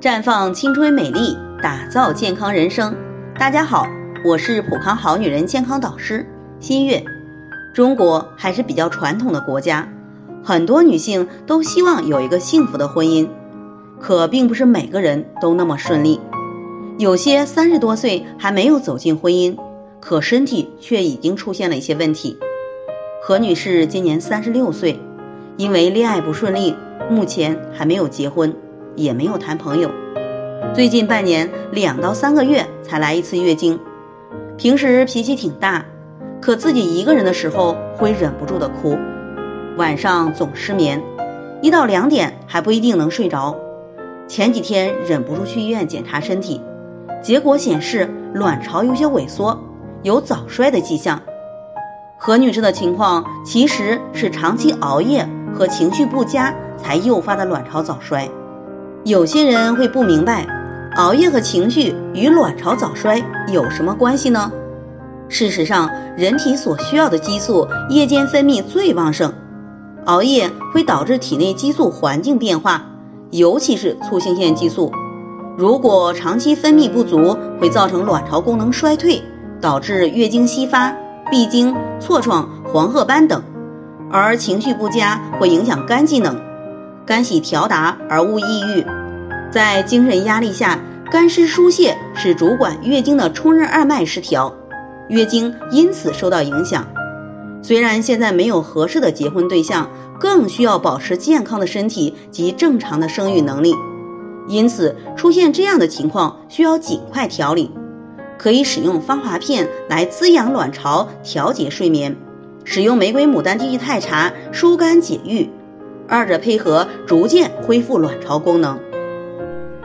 绽放青春美丽，打造健康人生。大家好，我是普康好女人健康导师新月。中国还是比较传统的国家，很多女性都希望有一个幸福的婚姻，可并不是每个人都那么顺利。有些三十多岁还没有走进婚姻，可身体却已经出现了一些问题。何女士今年三十六岁，因为恋爱不顺利，目前还没有结婚，也没有谈朋友。最近半年两到三个月才来一次月经，平时脾气挺大，可自己一个人的时候会忍不住的哭，晚上总失眠，一到两点还不一定能睡着。前几天忍不住去医院检查身体，结果显示卵巢有些萎缩，有早衰的迹象。何女士的情况其实是长期熬夜和情绪不佳才诱发的卵巢早衰。有些人会不明白，熬夜和情绪与卵巢早衰有什么关系呢？事实上，人体所需要的激素夜间分泌最旺盛，熬夜会导致体内激素环境变化，尤其是促性腺激素。如果长期分泌不足，会造成卵巢功能衰退，导致月经稀发。闭经、痤疮、黄褐斑等，而情绪不佳会影响肝机能，肝喜调达而勿抑郁。在精神压力下，肝湿疏泄使主管月经的冲任二脉失调，月经因此受到影响。虽然现在没有合适的结婚对象，更需要保持健康的身体及正常的生育能力，因此出现这样的情况需要尽快调理。可以使用芳华片来滋养卵巢，调节睡眠；使用玫瑰牡丹地太茶疏肝解郁，二者配合逐渐恢复卵巢功能。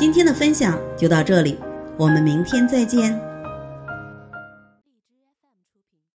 今天的分享就到这里，我们明天再见。